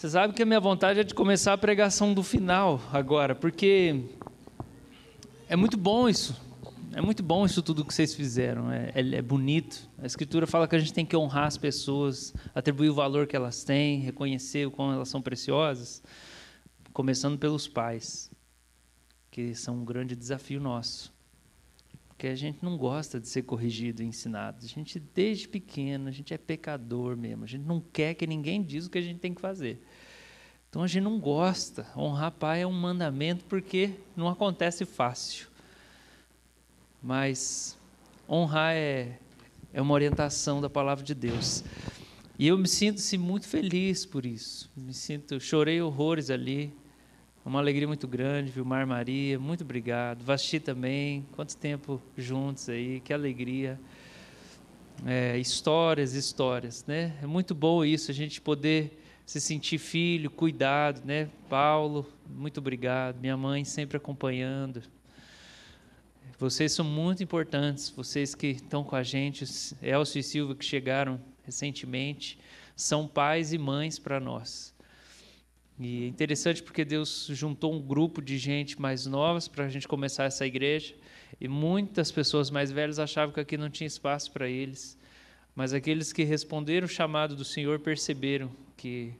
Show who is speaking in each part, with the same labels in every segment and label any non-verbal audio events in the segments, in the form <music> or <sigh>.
Speaker 1: Você sabe que a minha vontade é de começar a pregação do final agora, porque é muito bom isso. É muito bom isso tudo que vocês fizeram. É, é, é, bonito. A Escritura fala que a gente tem que honrar as pessoas, atribuir o valor que elas têm, reconhecer o quão elas são preciosas, começando pelos pais, que são um grande desafio nosso. Porque a gente não gosta de ser corrigido e ensinado. A gente, desde pequeno, a gente é pecador mesmo. A gente não quer que ninguém diz o que a gente tem que fazer. Então a gente não gosta. Honrar pai é um mandamento porque não acontece fácil. Mas honrar é, é uma orientação da palavra de Deus. E eu me sinto-se muito feliz por isso. Me sinto, chorei horrores ali. Uma alegria muito grande, Vilmar Maria, muito obrigado. Vasti também, quanto tempo juntos aí, que alegria. É, histórias, histórias, né? É muito bom isso, a gente poder se sentir filho, cuidado, né? Paulo, muito obrigado. Minha mãe sempre acompanhando. Vocês são muito importantes, vocês que estão com a gente, Elcio e Silva que chegaram recentemente, são pais e mães para nós. E é interessante porque Deus juntou um grupo de gente mais novas para a gente começar essa igreja, e muitas pessoas mais velhas achavam que aqui não tinha espaço para eles. Mas aqueles que responderam o chamado do Senhor perceberam que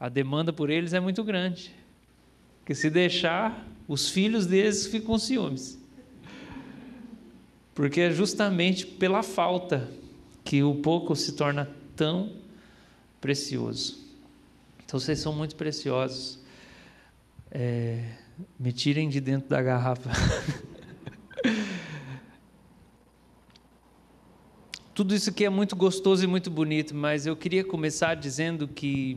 Speaker 1: a demanda por eles é muito grande. Que se deixar, os filhos deles ficam com ciúmes. Porque é justamente pela falta que o pouco se torna tão precioso. Então vocês são muito preciosos. É, me tirem de dentro da garrafa. <laughs> Tudo isso aqui é muito gostoso e muito bonito, mas eu queria começar dizendo que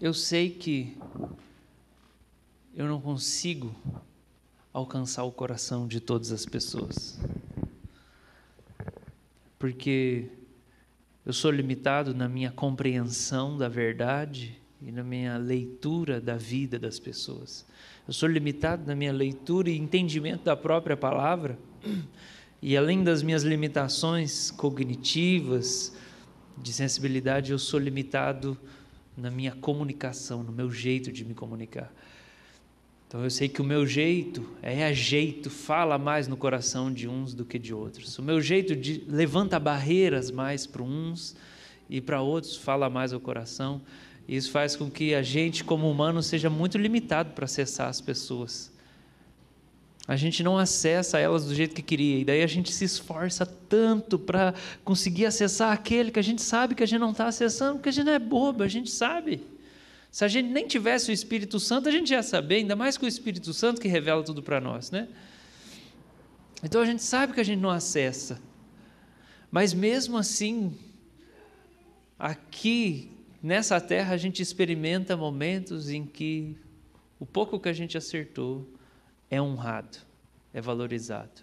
Speaker 1: eu sei que eu não consigo alcançar o coração de todas as pessoas. Porque eu sou limitado na minha compreensão da verdade e na minha leitura da vida das pessoas. Eu sou limitado na minha leitura e entendimento da própria palavra, e além das minhas limitações cognitivas, de sensibilidade, eu sou limitado na minha comunicação, no meu jeito de me comunicar. Então eu sei que o meu jeito é a jeito, fala mais no coração de uns do que de outros. O meu jeito de levanta barreiras mais para uns e para outros fala mais ao coração. E isso faz com que a gente, como humano, seja muito limitado para acessar as pessoas. A gente não acessa elas do jeito que queria, e daí a gente se esforça tanto para conseguir acessar aquele que a gente sabe que a gente não está acessando, porque a gente não é bobo, a gente sabe. Se a gente nem tivesse o Espírito Santo, a gente ia saber, ainda mais com o Espírito Santo que revela tudo para nós, né? Então a gente sabe que a gente não acessa. Mas mesmo assim, aqui nessa terra a gente experimenta momentos em que o pouco que a gente acertou é honrado, é valorizado.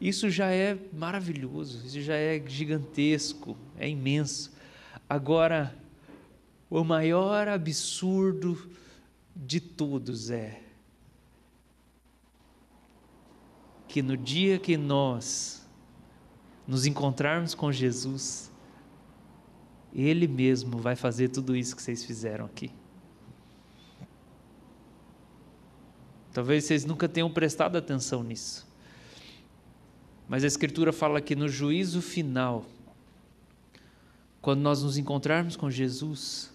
Speaker 1: Isso já é maravilhoso, isso já é gigantesco, é imenso. Agora, o maior absurdo de todos é que no dia que nós nos encontrarmos com Jesus, Ele mesmo vai fazer tudo isso que vocês fizeram aqui. Talvez vocês nunca tenham prestado atenção nisso. Mas a Escritura fala que no juízo final, quando nós nos encontrarmos com Jesus,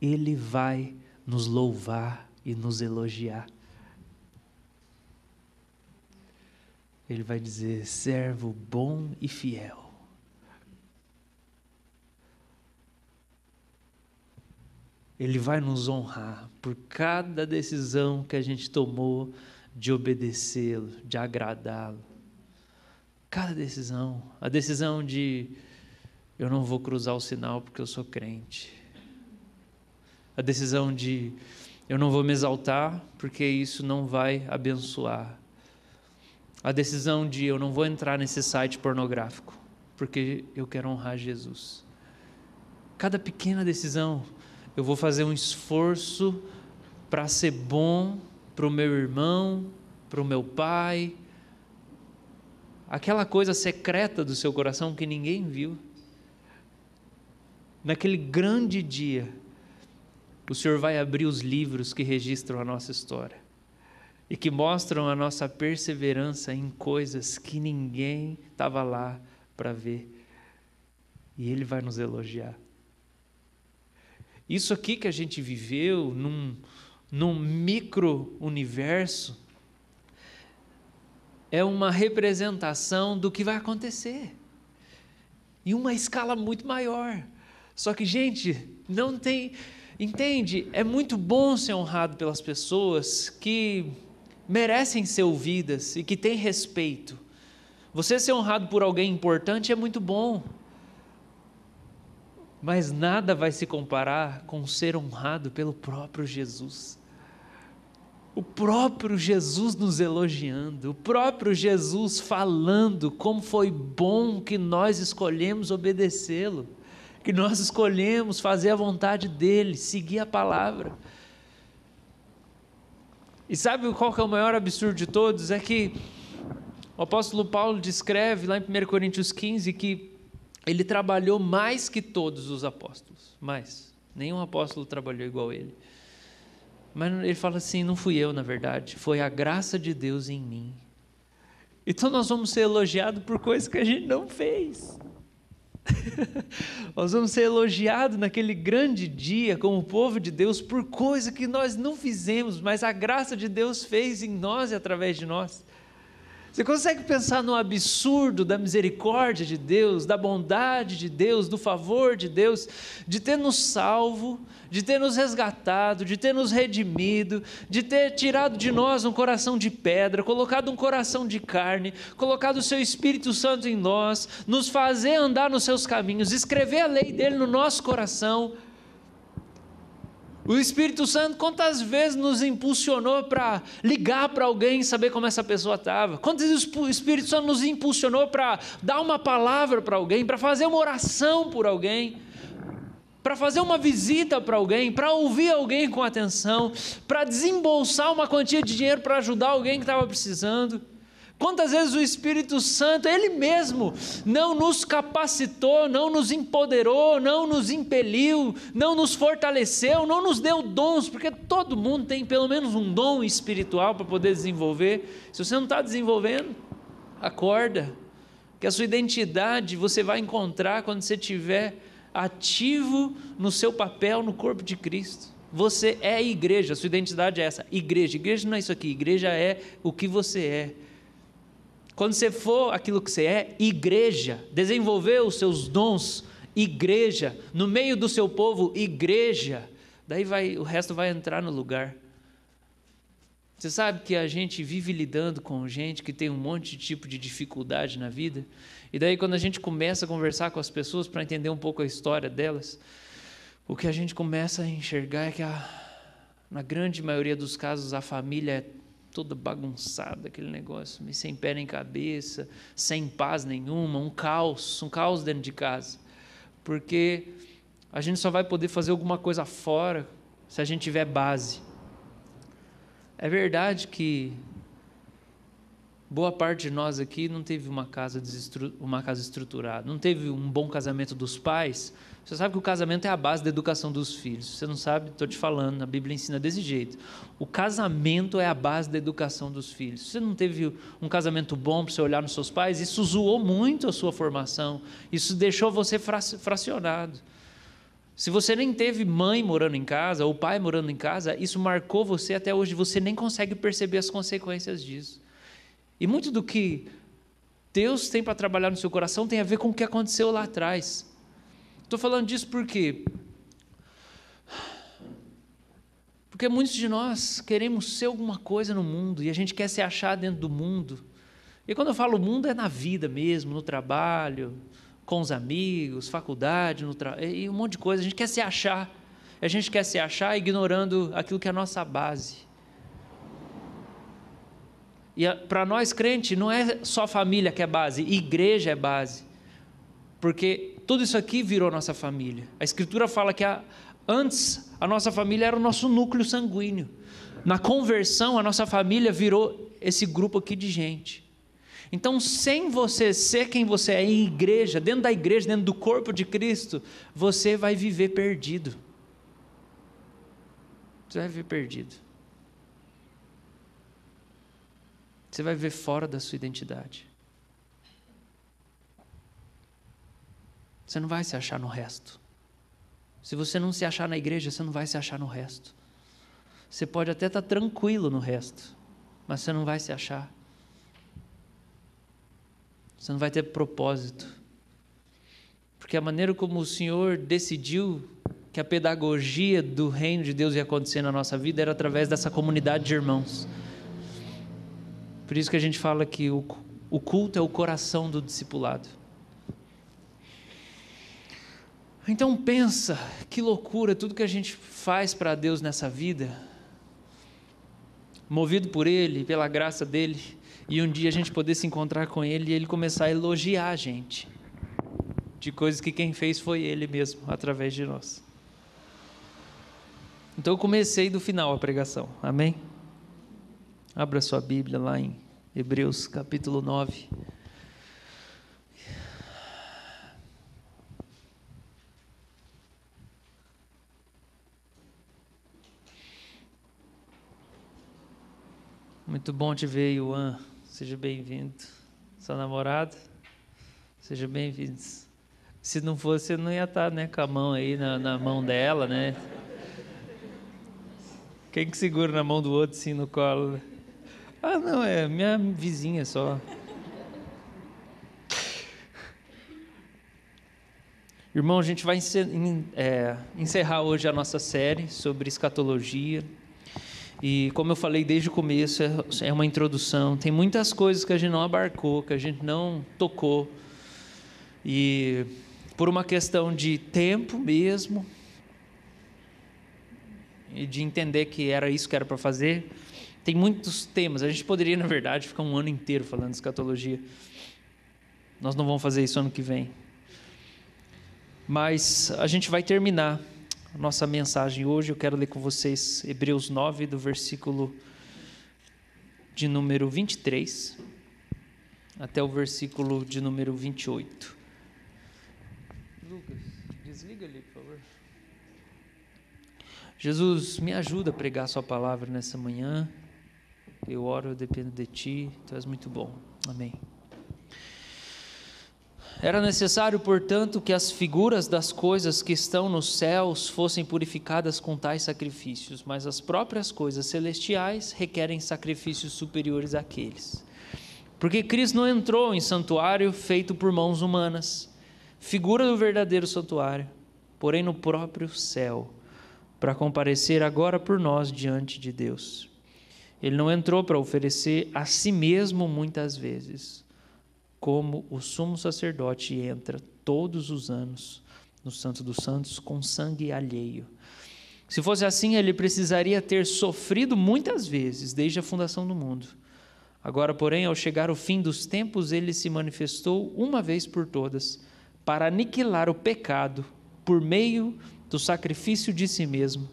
Speaker 1: ele vai nos louvar e nos elogiar. Ele vai dizer: servo bom e fiel. Ele vai nos honrar por cada decisão que a gente tomou de obedecê-lo, de agradá-lo. Cada decisão. A decisão de eu não vou cruzar o sinal porque eu sou crente a decisão de eu não vou me exaltar porque isso não vai abençoar. A decisão de eu não vou entrar nesse site pornográfico porque eu quero honrar Jesus. Cada pequena decisão, eu vou fazer um esforço para ser bom para o meu irmão, para o meu pai, aquela coisa secreta do seu coração que ninguém viu. Naquele grande dia, o Senhor vai abrir os livros que registram a nossa história e que mostram a nossa perseverança em coisas que ninguém estava lá para ver. E Ele vai nos elogiar. Isso aqui que a gente viveu num, num micro-universo é uma representação do que vai acontecer. Em uma escala muito maior. Só que, gente, não tem. Entende? É muito bom ser honrado pelas pessoas que merecem ser ouvidas e que têm respeito. Você ser honrado por alguém importante é muito bom. Mas nada vai se comparar com ser honrado pelo próprio Jesus. O próprio Jesus nos elogiando, o próprio Jesus falando como foi bom que nós escolhemos obedecê-lo, que nós escolhemos fazer a vontade dele, seguir a palavra. E sabe qual que é o maior absurdo de todos? É que o apóstolo Paulo descreve lá em 1 Coríntios 15 que ele trabalhou mais que todos os apóstolos, mais. Nenhum apóstolo trabalhou igual ele. Mas ele fala assim: não fui eu, na verdade, foi a graça de Deus em mim. Então nós vamos ser elogiados por coisas que a gente não fez. <laughs> nós vamos ser elogiados naquele grande dia, como povo de Deus, por coisa que nós não fizemos, mas a graça de Deus fez em nós e através de nós. Você consegue pensar no absurdo da misericórdia de Deus, da bondade de Deus, do favor de Deus, de ter nos salvo, de ter nos resgatado, de ter nos redimido, de ter tirado de nós um coração de pedra, colocado um coração de carne, colocado o seu Espírito Santo em nós, nos fazer andar nos seus caminhos, escrever a lei dele no nosso coração o Espírito Santo, quantas vezes nos impulsionou para ligar para alguém e saber como essa pessoa estava? Quantas vezes o Espírito Santo nos impulsionou para dar uma palavra para alguém, para fazer uma oração por alguém, para fazer uma visita para alguém, para ouvir alguém com atenção, para desembolsar uma quantia de dinheiro para ajudar alguém que estava precisando? Quantas vezes o Espírito Santo, Ele mesmo, não nos capacitou, não nos empoderou, não nos impeliu, não nos fortaleceu, não nos deu dons, porque todo mundo tem pelo menos um dom espiritual para poder desenvolver. Se você não está desenvolvendo, acorda, que a sua identidade você vai encontrar quando você estiver ativo no seu papel no corpo de Cristo. Você é igreja, sua identidade é essa, igreja. Igreja não é isso aqui, igreja é o que você é. Quando você for aquilo que você é, igreja, desenvolver os seus dons, igreja, no meio do seu povo, igreja, daí vai, o resto vai entrar no lugar. Você sabe que a gente vive lidando com gente que tem um monte de tipo de dificuldade na vida, e daí quando a gente começa a conversar com as pessoas para entender um pouco a história delas, o que a gente começa a enxergar é que a, na grande maioria dos casos a família é toda bagunçada aquele negócio, sem pé nem cabeça, sem paz nenhuma, um caos, um caos dentro de casa. Porque a gente só vai poder fazer alguma coisa fora se a gente tiver base. É verdade que boa parte de nós aqui não teve uma casa, uma casa estruturada, não teve um bom casamento dos pais, você sabe que o casamento é a base da educação dos filhos. Você não sabe, estou te falando, a Bíblia ensina desse jeito. O casamento é a base da educação dos filhos. Você não teve um casamento bom para você olhar nos seus pais, isso zoou muito a sua formação. Isso deixou você fracionado. Se você nem teve mãe morando em casa, ou pai morando em casa, isso marcou você até hoje. Você nem consegue perceber as consequências disso. E muito do que Deus tem para trabalhar no seu coração tem a ver com o que aconteceu lá atrás. Estou falando disso porque porque muitos de nós queremos ser alguma coisa no mundo e a gente quer se achar dentro do mundo. E quando eu falo mundo é na vida mesmo, no trabalho, com os amigos, faculdade, tra... e um monte de coisa. A gente quer se achar. A gente quer se achar ignorando aquilo que é a nossa base. E para nós crente não é só família que é base, igreja é base. Porque tudo isso aqui virou nossa família. A Escritura fala que a, antes a nossa família era o nosso núcleo sanguíneo. Na conversão, a nossa família virou esse grupo aqui de gente. Então, sem você ser quem você é em igreja, dentro da igreja, dentro do corpo de Cristo, você vai viver perdido. Você vai viver perdido. Você vai viver fora da sua identidade. Você não vai se achar no resto. Se você não se achar na igreja, você não vai se achar no resto. Você pode até estar tranquilo no resto, mas você não vai se achar. Você não vai ter propósito. Porque a maneira como o Senhor decidiu que a pedagogia do reino de Deus ia acontecer na nossa vida era através dessa comunidade de irmãos. Por isso que a gente fala que o, o culto é o coração do discipulado. Então pensa, que loucura tudo que a gente faz para Deus nessa vida, movido por Ele, pela graça dele, e um dia a gente poder se encontrar com ele e ele começar a elogiar a gente de coisas que quem fez foi ele mesmo, através de nós. Então eu comecei do final a pregação, amém? Abra sua Bíblia lá em Hebreus capítulo 9. Muito bom te ver, Yuan. Seja bem-vindo. Sua namorada, seja bem-vindo. Se não fosse, eu não ia estar né, com a mão aí na, na mão dela, né? Quem que segura na mão do outro assim no colo? Ah, não, é minha vizinha só. Irmão, a gente vai é, encerrar hoje a nossa série sobre escatologia. E como eu falei desde o começo, é, é uma introdução. Tem muitas coisas que a gente não abarcou, que a gente não tocou. E por uma questão de tempo mesmo, e de entender que era isso que era para fazer, tem muitos temas. A gente poderia, na verdade, ficar um ano inteiro falando de escatologia. Nós não vamos fazer isso ano que vem. Mas a gente vai terminar nossa mensagem hoje. Eu quero ler com vocês Hebreus 9, do versículo de número 23 até o versículo de número 28. Lucas, desliga ali, por favor. Jesus, me ajuda a pregar a Sua palavra nessa manhã. Eu oro, eu dependo de Ti, Tu és muito bom. Amém. Era necessário, portanto, que as figuras das coisas que estão nos céus fossem purificadas com tais sacrifícios, mas as próprias coisas celestiais requerem sacrifícios superiores àqueles. Porque Cristo não entrou em santuário feito por mãos humanas, figura do verdadeiro santuário, porém no próprio céu, para comparecer agora por nós diante de Deus. Ele não entrou para oferecer a si mesmo muitas vezes como o sumo sacerdote entra todos os anos no Santo dos Santos com sangue alheio. Se fosse assim, ele precisaria ter sofrido muitas vezes desde a fundação do mundo. Agora, porém, ao chegar o fim dos tempos, ele se manifestou uma vez por todas para aniquilar o pecado por meio do sacrifício de si mesmo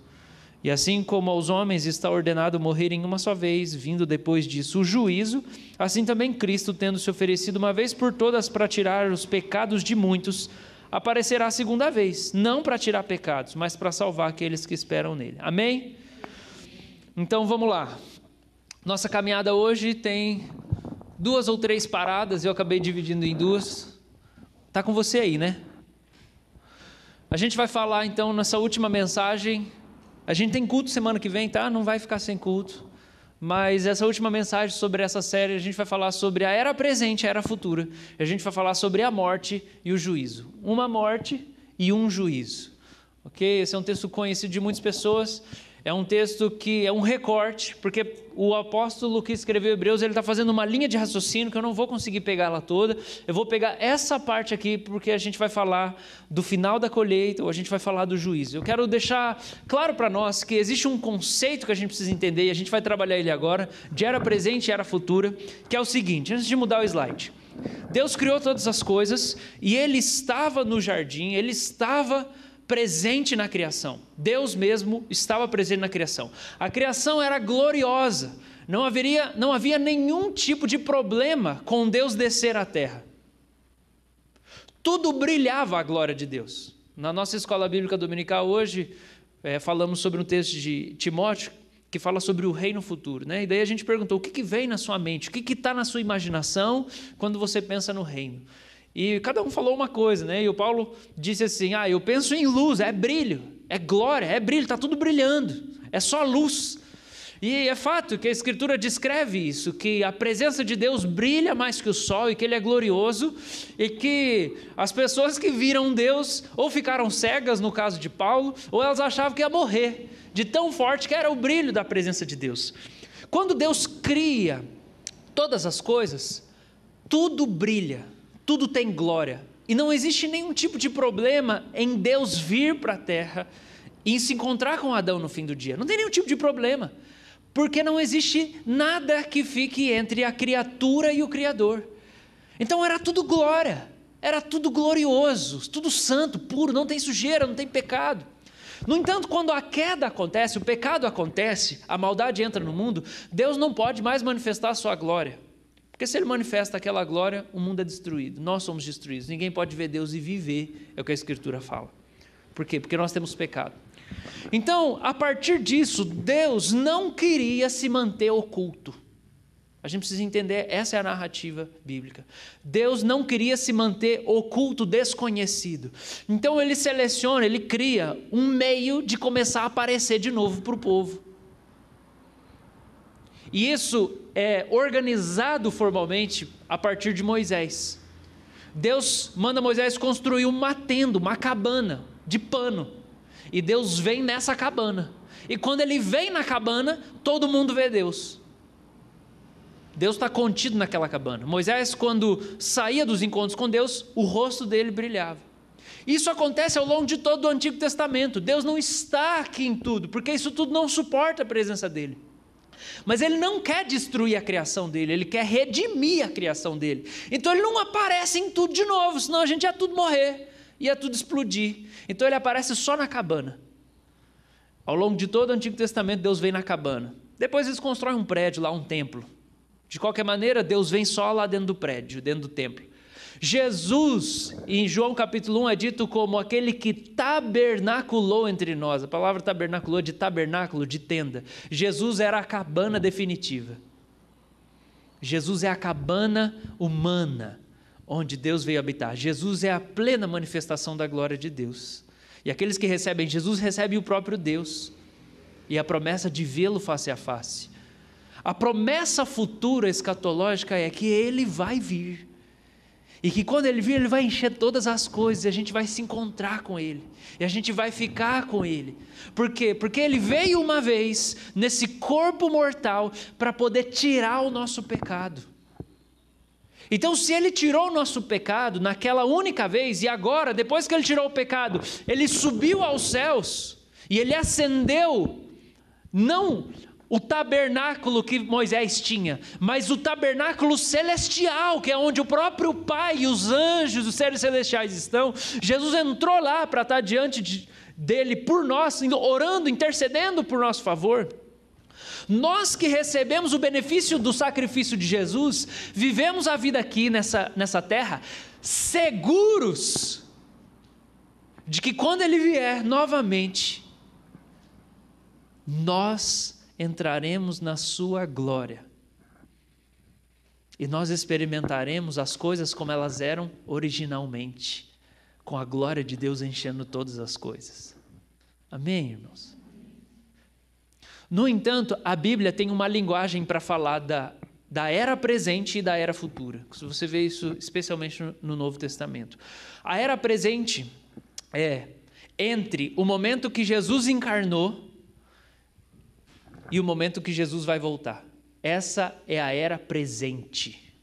Speaker 1: e assim como aos homens está ordenado morrerem uma só vez, vindo depois disso o juízo, assim também Cristo, tendo se oferecido uma vez por todas para tirar os pecados de muitos, aparecerá a segunda vez, não para tirar pecados, mas para salvar aqueles que esperam nele. Amém? Então vamos lá. Nossa caminhada hoje tem duas ou três paradas, eu acabei dividindo em duas. Tá com você aí, né? A gente vai falar então nessa última mensagem a gente tem culto semana que vem, tá? Não vai ficar sem culto. Mas essa última mensagem sobre essa série, a gente vai falar sobre a era presente a era futura. A gente vai falar sobre a morte e o juízo. Uma morte e um juízo. Ok? Esse é um texto conhecido de muitas pessoas. É um texto que é um recorte, porque o apóstolo que escreveu Hebreus ele está fazendo uma linha de raciocínio que eu não vou conseguir pegar ela toda. Eu vou pegar essa parte aqui porque a gente vai falar do final da colheita ou a gente vai falar do juízo. Eu quero deixar claro para nós que existe um conceito que a gente precisa entender e a gente vai trabalhar ele agora, de era presente e era futura, que é o seguinte: antes de mudar o slide. Deus criou todas as coisas e ele estava no jardim, ele estava presente na criação. Deus mesmo estava presente na criação. A criação era gloriosa. não haveria, não havia nenhum tipo de problema com Deus descer à terra. Tudo brilhava a glória de Deus. Na nossa escola bíblica dominical hoje, é, falamos sobre um texto de Timóteo que fala sobre o reino futuro, né? E daí a gente perguntou o que, que vem na sua mente, o que está na sua imaginação quando você pensa no reino. E cada um falou uma coisa, né? E o Paulo disse assim: Ah, eu penso em luz, é brilho, é glória, é brilho, está tudo brilhando, é só luz. E é fato que a Escritura descreve isso, que a presença de Deus brilha mais que o sol e que Ele é glorioso, e que as pessoas que viram Deus ou ficaram cegas, no caso de Paulo, ou elas achavam que ia morrer, de tão forte que era o brilho da presença de Deus. Quando Deus cria todas as coisas, tudo brilha, tudo tem glória, e não existe nenhum tipo de problema em Deus vir para a terra e se encontrar com Adão no fim do dia, não tem nenhum tipo de problema porque não existe nada que fique entre a criatura e o Criador. Então era tudo glória, era tudo glorioso, tudo santo, puro, não tem sujeira, não tem pecado. No entanto, quando a queda acontece, o pecado acontece, a maldade entra no mundo, Deus não pode mais manifestar a sua glória. Porque se ele manifesta aquela glória, o mundo é destruído, nós somos destruídos. Ninguém pode ver Deus e viver, é o que a Escritura fala. Por quê? Porque nós temos pecado. Então, a partir disso, Deus não queria se manter oculto. A gente precisa entender, essa é a narrativa bíblica. Deus não queria se manter oculto, desconhecido. Então ele seleciona, ele cria um meio de começar a aparecer de novo para o povo. E isso é organizado formalmente a partir de Moisés. Deus manda Moisés construir uma tenda, uma cabana de pano. E Deus vem nessa cabana. E quando ele vem na cabana, todo mundo vê Deus. Deus está contido naquela cabana. Moisés, quando saía dos encontros com Deus, o rosto dele brilhava. Isso acontece ao longo de todo o Antigo Testamento. Deus não está aqui em tudo, porque isso tudo não suporta a presença dele. Mas ele não quer destruir a criação dele, ele quer redimir a criação dele. Então ele não aparece em tudo de novo, senão a gente ia tudo morrer ia tudo explodir. Então ele aparece só na cabana. Ao longo de todo o Antigo Testamento, Deus vem na cabana. Depois eles constroem um prédio lá, um templo. De qualquer maneira, Deus vem só lá dentro do prédio, dentro do templo. Jesus, em João capítulo 1, é dito como aquele que tabernaculou entre nós. A palavra tabernaculou de tabernáculo, de tenda. Jesus era a cabana definitiva. Jesus é a cabana humana onde Deus veio habitar. Jesus é a plena manifestação da glória de Deus. E aqueles que recebem Jesus recebem o próprio Deus e a promessa de vê-lo face a face. A promessa futura escatológica é que ele vai vir. E que quando ele vir, ele vai encher todas as coisas, e a gente vai se encontrar com ele, e a gente vai ficar com ele. Por quê? Porque ele veio uma vez nesse corpo mortal para poder tirar o nosso pecado. Então, se ele tirou o nosso pecado naquela única vez, e agora, depois que ele tirou o pecado, ele subiu aos céus, e ele acendeu, não o tabernáculo que Moisés tinha, mas o tabernáculo celestial, que é onde o próprio Pai e os anjos, os seres celestiais estão. Jesus entrou lá para estar diante de, dele por nós, orando, intercedendo por nosso favor. Nós que recebemos o benefício do sacrifício de Jesus, vivemos a vida aqui nessa, nessa terra seguros de que quando Ele vier novamente, nós entraremos na Sua glória. E nós experimentaremos as coisas como elas eram originalmente, com a glória de Deus enchendo todas as coisas. Amém, irmãos? No entanto, a Bíblia tem uma linguagem para falar da, da era presente e da era futura. Você vê isso especialmente no Novo Testamento. A era presente é entre o momento que Jesus encarnou e o momento que Jesus vai voltar. Essa é a era presente.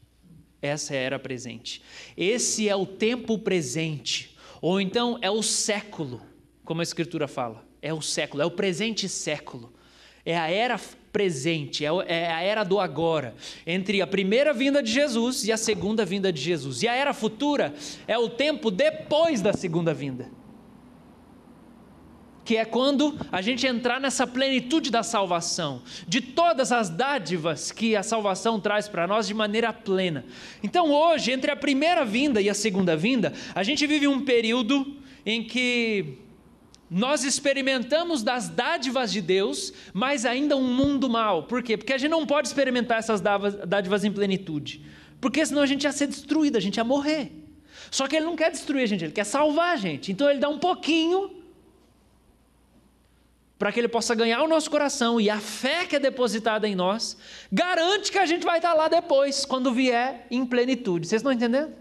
Speaker 1: Essa é a era presente. Esse é o tempo presente. Ou então é o século, como a Escritura fala. É o século, é o presente século é a era presente, é, é a era do agora, entre a primeira vinda de Jesus e a segunda vinda de Jesus. E a era futura é o tempo depois da segunda vinda. Que é quando a gente entrar nessa plenitude da salvação, de todas as dádivas que a salvação traz para nós de maneira plena. Então, hoje, entre a primeira vinda e a segunda vinda, a gente vive um período em que nós experimentamos das dádivas de Deus, mas ainda um mundo mal. Por quê? Porque a gente não pode experimentar essas dádivas em plenitude. Porque senão a gente ia ser destruído, a gente ia morrer. Só que ele não quer destruir a gente, ele quer salvar a gente. Então ele dá um pouquinho para que ele possa ganhar o nosso coração e a fé que é depositada em nós, garante que a gente vai estar lá depois, quando vier em plenitude. Vocês estão entendendo?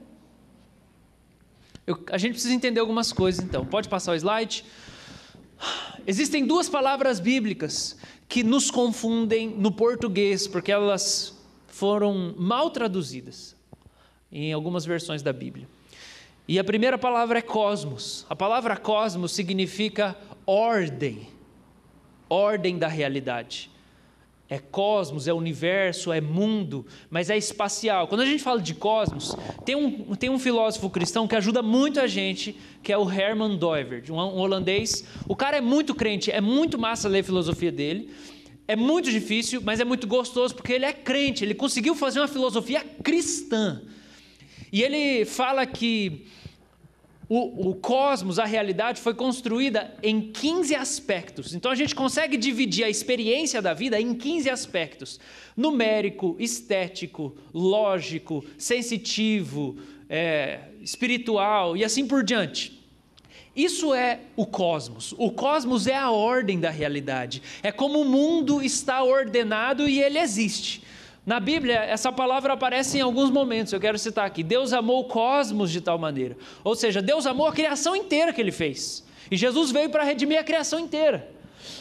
Speaker 1: Eu, a gente precisa entender algumas coisas então. Pode passar o slide? Existem duas palavras bíblicas que nos confundem no português, porque elas foram mal traduzidas em algumas versões da Bíblia. E a primeira palavra é cosmos. A palavra cosmos significa ordem ordem da realidade. É cosmos, é universo, é mundo, mas é espacial. Quando a gente fala de cosmos, tem um, tem um filósofo cristão que ajuda muito a gente, que é o Herman Doivert, um, um holandês. O cara é muito crente, é muito massa ler a filosofia dele. É muito difícil, mas é muito gostoso porque ele é crente, ele conseguiu fazer uma filosofia cristã. E ele fala que o, o, cosmos, a realidade, foi construída em 15 aspectos. Então a gente consegue dividir a experiência da vida em 15 aspectos: numérico, estético, lógico, sensitivo, é, espiritual e assim por diante. Isso é o cosmos. O cosmos é a ordem da realidade. É como o mundo está ordenado e ele existe. Na Bíblia, essa palavra aparece em alguns momentos, eu quero citar aqui. Deus amou o cosmos de tal maneira. Ou seja, Deus amou a criação inteira que ele fez. E Jesus veio para redimir a criação inteira.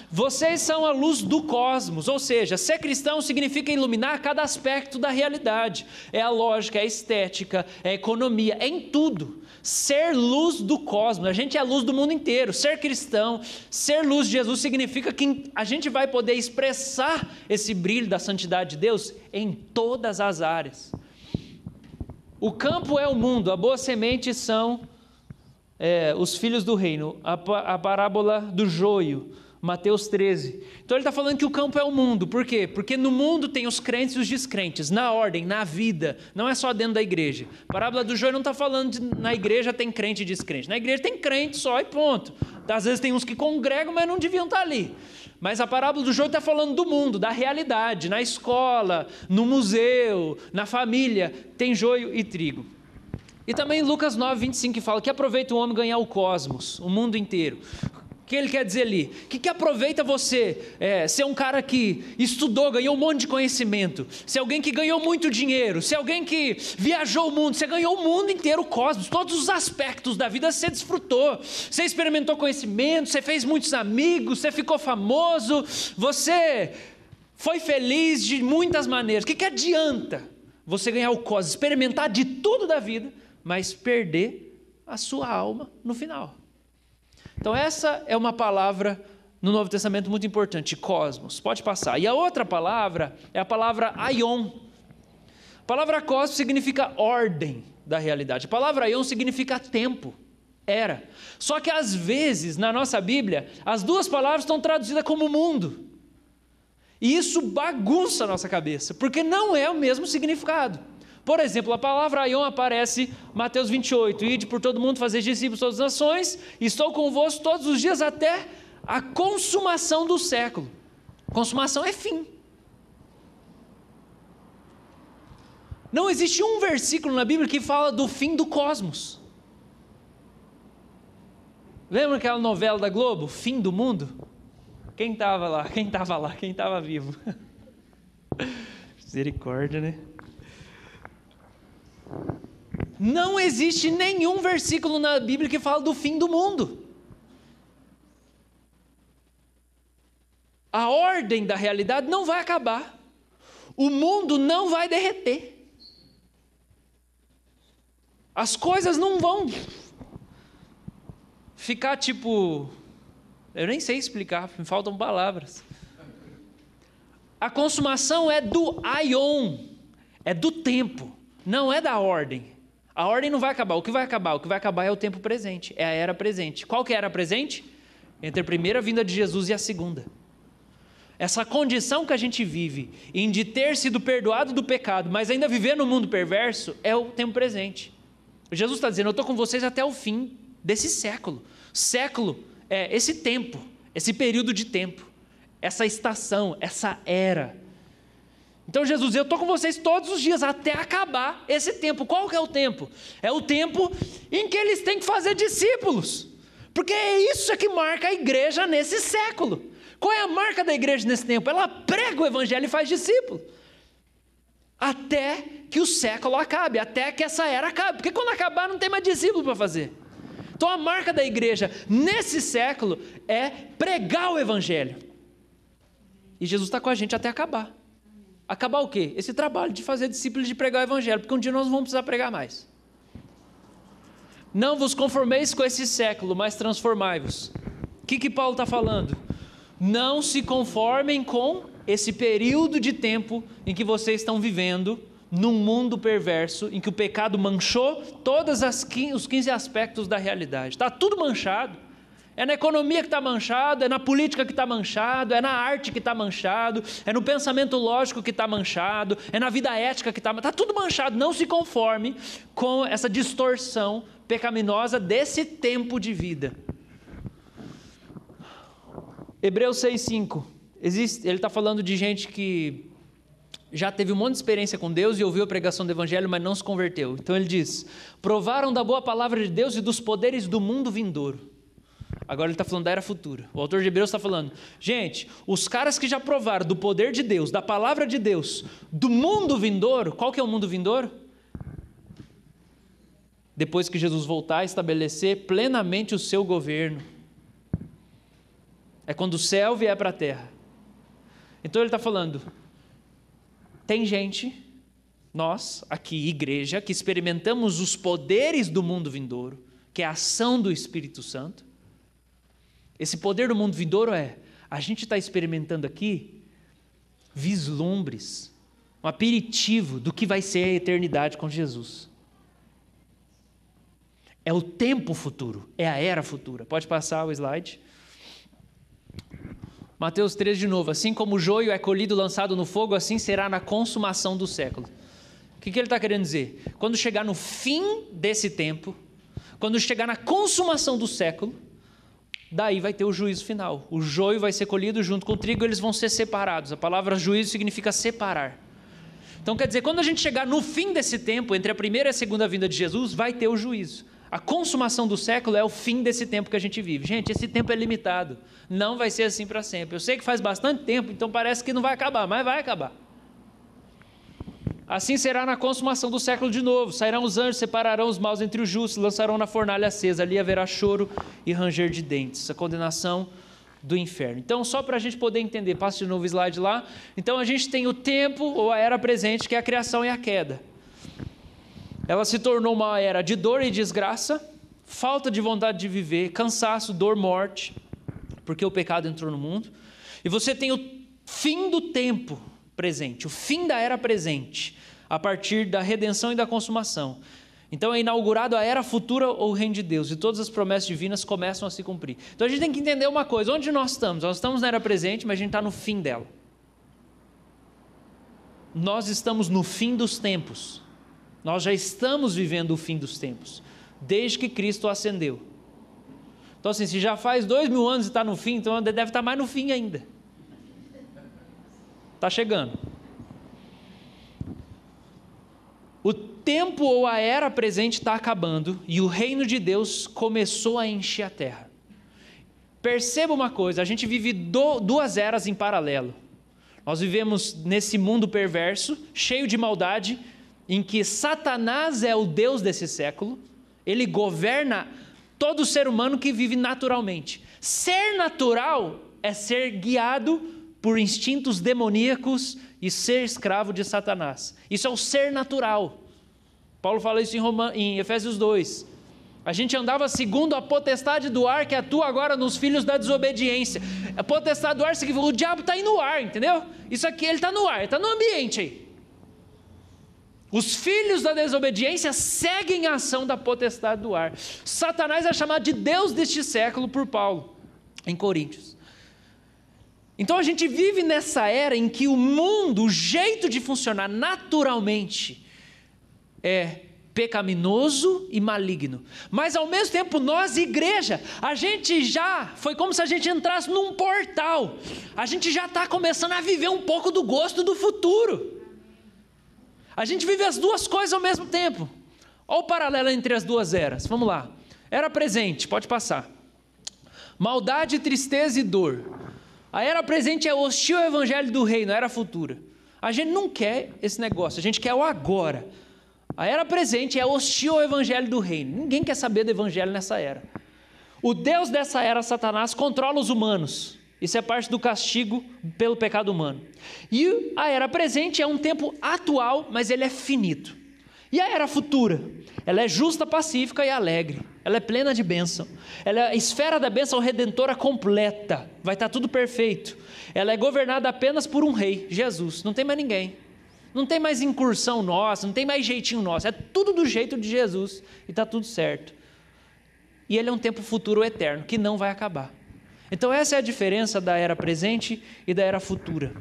Speaker 1: Vocês são a luz do cosmos, ou seja, ser cristão significa iluminar cada aspecto da realidade. É a lógica, é a estética, é a economia, é em tudo ser luz do cosmos. A gente é a luz do mundo inteiro. Ser cristão, ser luz de Jesus significa que a gente vai poder expressar esse brilho da santidade de Deus em todas as áreas. O campo é o mundo, a boa semente são é, os filhos do reino, a, a parábola do joio Mateus 13. Então ele está falando que o campo é o mundo. Por quê? Porque no mundo tem os crentes e os descrentes, na ordem, na vida. Não é só dentro da igreja. A parábola do joio não está falando de na igreja tem crente e descrente. Na igreja tem crente só e ponto. Às vezes tem uns que congregam, mas não deviam estar tá ali. Mas a parábola do joio está falando do mundo, da realidade. Na escola, no museu, na família, tem joio e trigo. E também Lucas 9, 25, que fala que aproveita o homem ganhar o cosmos, o mundo inteiro. O que ele quer dizer ali? Que, que aproveita você é, ser um cara que estudou, ganhou um monte de conhecimento, ser alguém que ganhou muito dinheiro, ser alguém que viajou o mundo, você ganhou o mundo inteiro, o cosmos, todos os aspectos da vida você desfrutou, você experimentou conhecimento, você fez muitos amigos, você ficou famoso, você foi feliz de muitas maneiras. O que, que adianta você ganhar o cosmos, experimentar de tudo da vida, mas perder a sua alma no final? Então, essa é uma palavra no Novo Testamento muito importante, cosmos. Pode passar. E a outra palavra é a palavra aion. A palavra cosmos significa ordem da realidade. A palavra aion significa tempo, era. Só que às vezes, na nossa Bíblia, as duas palavras estão traduzidas como mundo. E isso bagunça a nossa cabeça, porque não é o mesmo significado. Por exemplo, a palavra aion aparece Mateus 28, ide por todo mundo fazer discípulos todas as nações, estou convosco todos os dias até a consumação do século. Consumação é fim. Não existe um versículo na Bíblia que fala do fim do cosmos. Lembra aquela novela da Globo, Fim do Mundo? Quem estava lá? Quem estava lá? Quem estava vivo? <laughs> Misericórdia, né? Não existe nenhum versículo na Bíblia que fala do fim do mundo. A ordem da realidade não vai acabar. O mundo não vai derreter. As coisas não vão ficar tipo. Eu nem sei explicar, me faltam palavras. A consumação é do aion, é do tempo não é da ordem. A ordem não vai acabar. O que vai acabar? O que vai acabar é o tempo presente, é a era presente. Qual que é a era presente? entre a primeira vinda de Jesus e a segunda. Essa condição que a gente vive em de ter sido perdoado do pecado, mas ainda viver no mundo perverso, é o tempo presente. Jesus está dizendo: Eu estou com vocês até o fim desse século. Século é esse tempo, esse período de tempo, essa estação, essa era. Então Jesus, eu estou com vocês todos os dias até acabar esse tempo. Qual que é o tempo? É o tempo em que eles têm que fazer discípulos. Porque é isso que marca a igreja nesse século. Qual é a marca da igreja nesse tempo? Ela prega o evangelho e faz discípulo. Até que o século acabe, até que essa era acabe. Porque quando acabar não tem mais discípulo para fazer. Então a marca da igreja nesse século é pregar o evangelho. E Jesus está com a gente até acabar. Acabar o quê? Esse trabalho de fazer discípulos de pregar o evangelho, porque um dia nós não vamos precisar pregar mais. Não vos conformeis com esse século, mas transformai-vos. O que, que Paulo está falando? Não se conformem com esse período de tempo em que vocês estão vivendo num mundo perverso, em que o pecado manchou todos os 15 aspectos da realidade. Está tudo manchado. É na economia que está manchado, é na política que está manchado, é na arte que está manchado, é no pensamento lógico que está manchado, é na vida ética que está Está tudo manchado. Não se conforme com essa distorção pecaminosa desse tempo de vida. Hebreus 6,5. Ele está falando de gente que já teve um monte de experiência com Deus e ouviu a pregação do Evangelho, mas não se converteu. Então ele diz: provaram da boa palavra de Deus e dos poderes do mundo vindouro. Agora ele está falando da era futura. O autor de Hebreus está falando: gente, os caras que já provaram do poder de Deus, da palavra de Deus, do mundo vindouro, qual que é o mundo vindouro? Depois que Jesus voltar a estabelecer plenamente o seu governo é quando o céu vier para a terra. Então ele está falando: tem gente, nós, aqui, igreja, que experimentamos os poderes do mundo vindouro, que é a ação do Espírito Santo. Esse poder do mundo vindouro é: a gente está experimentando aqui vislumbres, um aperitivo do que vai ser a eternidade com Jesus. É o tempo futuro, é a era futura. Pode passar o slide. Mateus 3 de novo, assim como o joio é colhido lançado no fogo, assim será na consumação do século. O que, que ele está querendo dizer? Quando chegar no fim desse tempo, quando chegar na consumação do século, daí vai ter o juízo final. O joio vai ser colhido junto com o trigo, eles vão ser separados. A palavra juízo significa separar. Então quer dizer, quando a gente chegar no fim desse tempo, entre a primeira e a segunda vinda de Jesus, vai ter o juízo. A consumação do século é o fim desse tempo que a gente vive. Gente, esse tempo é limitado. Não vai ser assim para sempre. Eu sei que faz bastante tempo, então parece que não vai acabar, mas vai acabar. Assim será na consumação do século de novo. Sairão os anjos, separarão os maus entre os justos, lançarão na fornalha acesa. Ali haverá choro e ranger de dentes. A condenação do inferno. Então, só para a gente poder entender, passa de novo o slide lá. Então, a gente tem o tempo ou a era presente, que é a criação e a queda. Ela se tornou uma era de dor e desgraça, falta de vontade de viver, cansaço, dor, morte, porque o pecado entrou no mundo. E você tem o fim do tempo presente, o fim da era presente, a partir da redenção e da consumação. Então é inaugurado a era futura ou o reino de Deus, e todas as promessas divinas começam a se cumprir. Então a gente tem que entender uma coisa: onde nós estamos? Nós estamos na era presente, mas a gente está no fim dela. Nós estamos no fim dos tempos. Nós já estamos vivendo o fim dos tempos, desde que Cristo ascendeu. Então, assim, se já faz dois mil anos e está no fim, então deve estar mais no fim ainda. Está chegando. O tempo ou a era presente está acabando e o reino de Deus começou a encher a terra. Perceba uma coisa: a gente vive do, duas eras em paralelo. Nós vivemos nesse mundo perverso, cheio de maldade, em que Satanás é o Deus desse século, ele governa todo ser humano que vive naturalmente. Ser natural é ser guiado por instintos demoníacos e ser escravo de Satanás. Isso é o ser natural. Paulo fala isso em, em Efésios 2. A gente andava segundo a potestade do ar que atua agora nos filhos da desobediência. A potestade do ar significa o diabo está aí no ar, entendeu? Isso aqui ele está no ar, está no ambiente aí. Os filhos da desobediência seguem a ação da potestade do ar. Satanás é chamado de Deus deste século por Paulo. em Coríntios. Então a gente vive nessa era em que o mundo, o jeito de funcionar naturalmente é pecaminoso e maligno. Mas ao mesmo tempo, nós, igreja, a gente já foi como se a gente entrasse num portal. A gente já está começando a viver um pouco do gosto do futuro. A gente vive as duas coisas ao mesmo tempo. Olha o paralelo entre as duas eras. Vamos lá. Era presente, pode passar. Maldade, tristeza e dor. A era presente é hostil ao evangelho do reino, a era futura. A gente não quer esse negócio, a gente quer o agora. A era presente é hostil ao evangelho do reino. Ninguém quer saber do evangelho nessa era. O Deus dessa era, Satanás, controla os humanos. Isso é parte do castigo pelo pecado humano. E a era presente é um tempo atual, mas ele é finito. E a era futura? Ela é justa, pacífica e alegre. Ela é plena de bênção. Ela é a esfera da bênção redentora completa. Vai estar tudo perfeito. Ela é governada apenas por um rei, Jesus. Não tem mais ninguém. Não tem mais incursão nossa, não tem mais jeitinho nosso. É tudo do jeito de Jesus e está tudo certo. E ele é um tempo futuro eterno, que não vai acabar. Então, essa é a diferença da era presente e da era futura.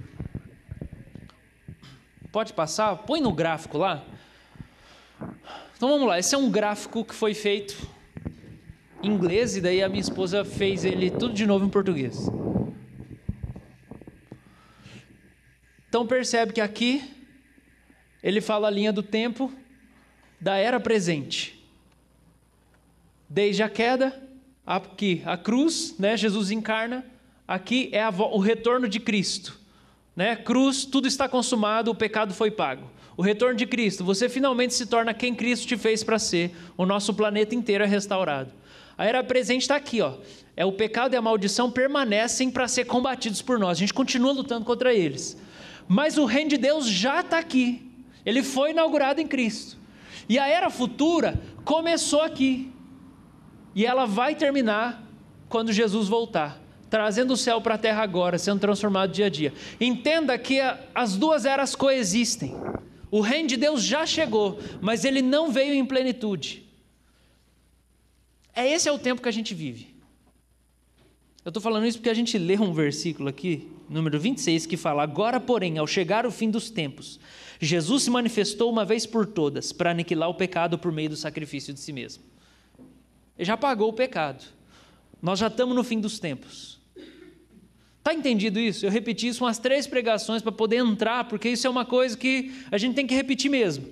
Speaker 1: Pode passar? Põe no gráfico lá. Então vamos lá, esse é um gráfico que foi feito em inglês e daí a minha esposa fez ele tudo de novo em português. Então percebe que aqui ele fala a linha do tempo da era presente. Desde a queda, aqui a cruz, né? Jesus encarna, aqui é a, o retorno de Cristo. Né? Cruz, tudo está consumado, o pecado foi pago. O retorno de Cristo, você finalmente se torna quem Cristo te fez para ser. O nosso planeta inteiro é restaurado. A era presente está aqui, ó. É o pecado e a maldição permanecem para ser combatidos por nós. A gente continua lutando contra eles. Mas o reino de Deus já está aqui. Ele foi inaugurado em Cristo. E a era futura começou aqui. E ela vai terminar quando Jesus voltar, trazendo o céu para a terra agora, sendo transformado dia a dia. Entenda que as duas eras coexistem. O reino de Deus já chegou, mas ele não veio em plenitude. É esse é o tempo que a gente vive. Eu estou falando isso porque a gente lê um versículo aqui, número 26, que fala: Agora, porém, ao chegar o fim dos tempos, Jesus se manifestou uma vez por todas para aniquilar o pecado por meio do sacrifício de si mesmo. Ele já pagou o pecado. Nós já estamos no fim dos tempos. Está entendido isso? Eu repeti isso umas três pregações para poder entrar, porque isso é uma coisa que a gente tem que repetir mesmo.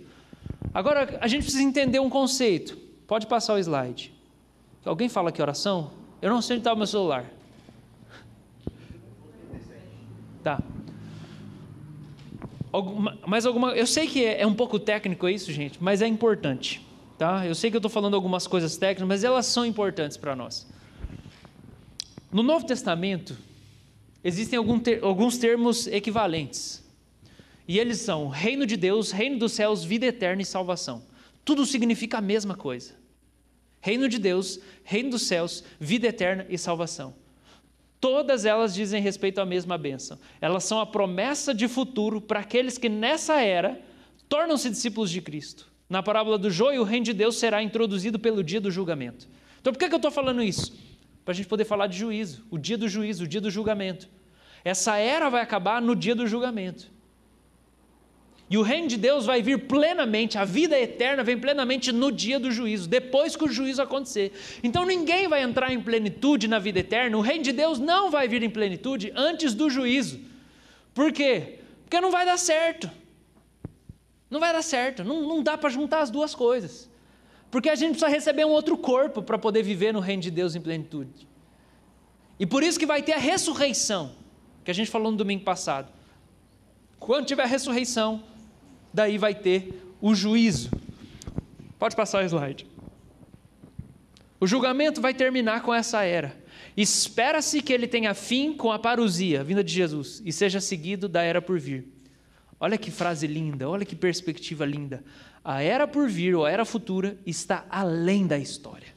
Speaker 1: Agora, a gente precisa entender um conceito. Pode passar o slide. Alguém fala que oração? Eu não sei onde está o meu celular. Tá. Alguma, mais alguma. Eu sei que é, é um pouco técnico isso, gente, mas é importante. Tá? Eu sei que eu estou falando algumas coisas técnicas, mas elas são importantes para nós. No Novo Testamento, existem alguns termos equivalentes. E eles são reino de Deus, reino dos céus, vida eterna e salvação. Tudo significa a mesma coisa. Reino de Deus, reino dos céus, vida eterna e salvação. Todas elas dizem respeito à mesma bênção. Elas são a promessa de futuro para aqueles que nessa era tornam-se discípulos de Cristo. Na parábola do joio, o reino de Deus será introduzido pelo dia do julgamento. Então, por que, que eu estou falando isso? Para a gente poder falar de juízo, o dia do juízo, o dia do julgamento. Essa era vai acabar no dia do julgamento. E o reino de Deus vai vir plenamente, a vida eterna vem plenamente no dia do juízo, depois que o juízo acontecer. Então ninguém vai entrar em plenitude na vida eterna, o reino de Deus não vai vir em plenitude antes do juízo. Por quê? Porque não vai dar certo. Não vai dar certo, não, não dá para juntar as duas coisas. Porque a gente precisa receber um outro corpo para poder viver no reino de Deus em plenitude. E por isso que vai ter a ressurreição, que a gente falou no domingo passado. Quando tiver a ressurreição, daí vai ter o juízo. Pode passar o slide. O julgamento vai terminar com essa era. Espera-se que ele tenha fim com a parousia, a vinda de Jesus, e seja seguido da era por vir. Olha que frase linda, olha que perspectiva linda. A era por vir, ou a era futura, está além da história.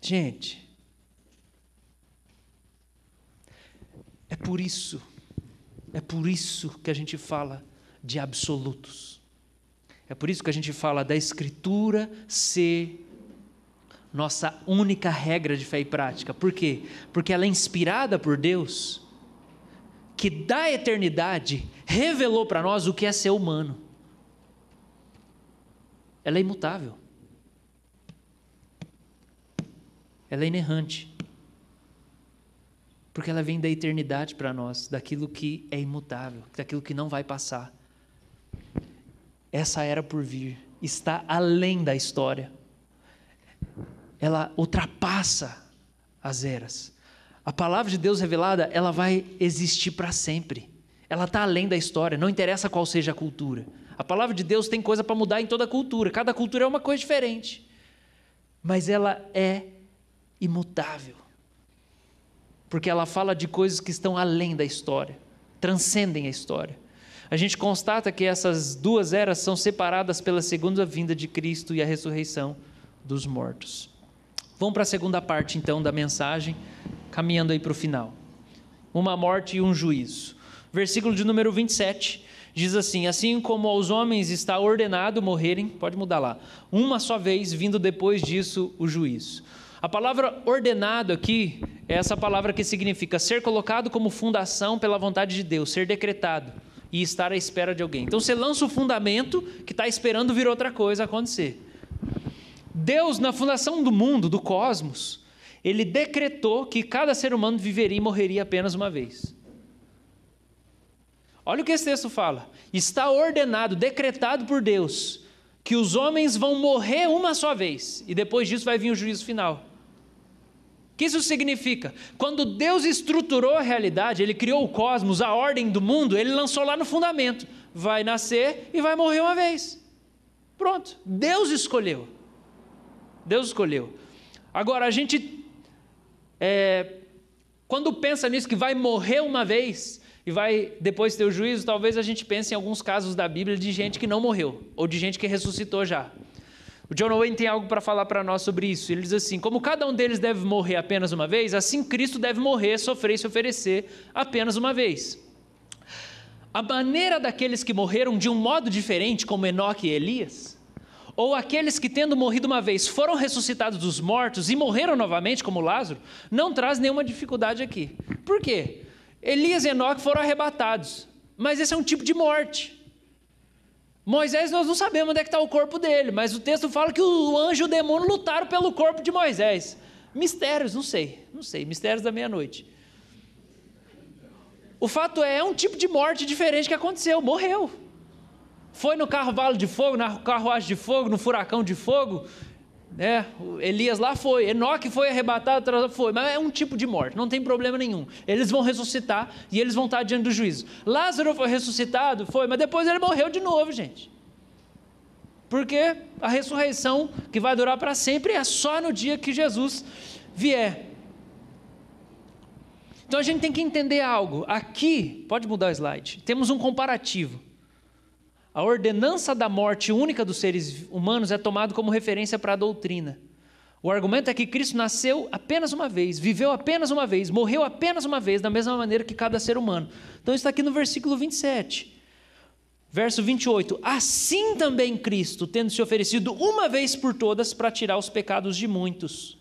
Speaker 1: Gente, é por isso, é por isso que a gente fala de absolutos. É por isso que a gente fala da Escritura ser nossa única regra de fé e prática. Por quê? Porque ela é inspirada por Deus, que da eternidade revelou para nós o que é ser humano. Ela é imutável. Ela é inerrante. Porque ela vem da eternidade para nós, daquilo que é imutável, daquilo que não vai passar. Essa era por vir está além da história. Ela ultrapassa as eras. A palavra de Deus revelada, ela vai existir para sempre. Ela está além da história, não interessa qual seja a cultura. A palavra de Deus tem coisa para mudar em toda cultura, cada cultura é uma coisa diferente. Mas ela é imutável. Porque ela fala de coisas que estão além da história, transcendem a história. A gente constata que essas duas eras são separadas pela segunda vinda de Cristo e a ressurreição dos mortos. Vamos para a segunda parte então da mensagem, caminhando aí para o final. Uma morte e um juízo. Versículo de número 27 diz assim: Assim como aos homens está ordenado morrerem, pode mudar lá, uma só vez, vindo depois disso o juízo. A palavra ordenado aqui é essa palavra que significa ser colocado como fundação pela vontade de Deus, ser decretado e estar à espera de alguém. Então você lança o fundamento que está esperando vir outra coisa acontecer. Deus, na fundação do mundo, do cosmos, ele decretou que cada ser humano viveria e morreria apenas uma vez. Olha o que esse texto fala. Está ordenado, decretado por Deus, que os homens vão morrer uma só vez, e depois disso vai vir o juízo final. O que isso significa? Quando Deus estruturou a realidade, Ele criou o cosmos, a ordem do mundo, Ele lançou lá no fundamento: vai nascer e vai morrer uma vez. Pronto, Deus escolheu. Deus escolheu. Agora, a gente, é, quando pensa nisso, que vai morrer uma vez e vai depois ter o juízo, talvez a gente pense em alguns casos da Bíblia de gente que não morreu, ou de gente que ressuscitou já. O John Owen tem algo para falar para nós sobre isso. Ele diz assim: como cada um deles deve morrer apenas uma vez, assim Cristo deve morrer, sofrer e se oferecer apenas uma vez. A maneira daqueles que morreram de um modo diferente, como Enoque e Elias, ou aqueles que, tendo morrido uma vez, foram ressuscitados dos mortos e morreram novamente, como Lázaro, não traz nenhuma dificuldade aqui. Por quê? Elias e Enoque foram arrebatados, mas esse é um tipo de morte. Moisés, nós não sabemos onde é que está o corpo dele, mas o texto fala que o anjo e o demônio lutaram pelo corpo de Moisés. Mistérios, não sei, não sei, mistérios da meia-noite. O fato é, é um tipo de morte diferente que aconteceu, morreu. Foi no carro-valo de fogo, na carruagem de fogo, no furacão de fogo. Né? Elias lá foi, Enoque foi arrebatado, foi, mas é um tipo de morte, não tem problema nenhum. Eles vão ressuscitar e eles vão estar diante do juízo. Lázaro foi ressuscitado, foi, mas depois ele morreu de novo, gente. Porque a ressurreição que vai durar para sempre é só no dia que Jesus vier. Então a gente tem que entender algo. Aqui, pode mudar o slide. Temos um comparativo. A ordenança da morte única dos seres humanos é tomada como referência para a doutrina. O argumento é que Cristo nasceu apenas uma vez, viveu apenas uma vez, morreu apenas uma vez, da mesma maneira que cada ser humano. Então está aqui no versículo 27. Verso 28. Assim também Cristo, tendo se oferecido uma vez por todas para tirar os pecados de muitos.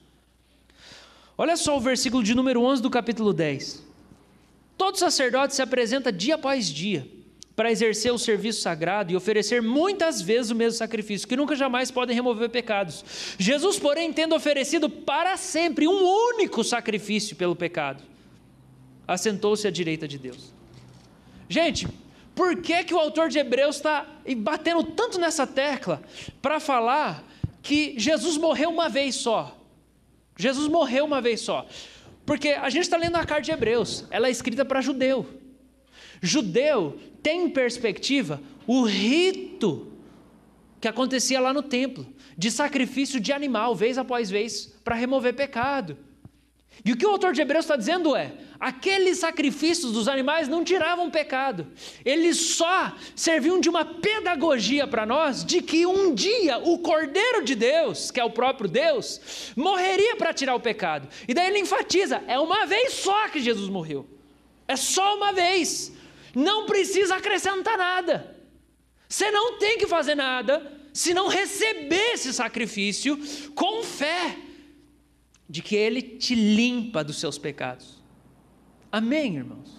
Speaker 1: Olha só o versículo de número 11 do capítulo 10. Todo sacerdote se apresenta dia após dia para exercer o serviço sagrado e oferecer muitas vezes o mesmo sacrifício, que nunca jamais podem remover pecados. Jesus, porém, tendo oferecido para sempre um único sacrifício pelo pecado, assentou-se à direita de Deus. Gente, por que, que o autor de Hebreus está batendo tanto nessa tecla para falar que Jesus morreu uma vez só? Jesus morreu uma vez só. Porque a gente está lendo a carta de Hebreus, ela é escrita para judeu. Judeu tem em perspectiva o rito que acontecia lá no templo, de sacrifício de animal, vez após vez, para remover pecado. E o que o autor de Hebreus está dizendo é: aqueles sacrifícios dos animais não tiravam pecado, eles só serviam de uma pedagogia para nós de que um dia o Cordeiro de Deus, que é o próprio Deus, morreria para tirar o pecado. E daí ele enfatiza: é uma vez só que Jesus morreu, é só uma vez. Não precisa acrescentar nada. Você não tem que fazer nada se não receber esse sacrifício com fé. de que Ele te limpa dos seus pecados. Amém, irmãos?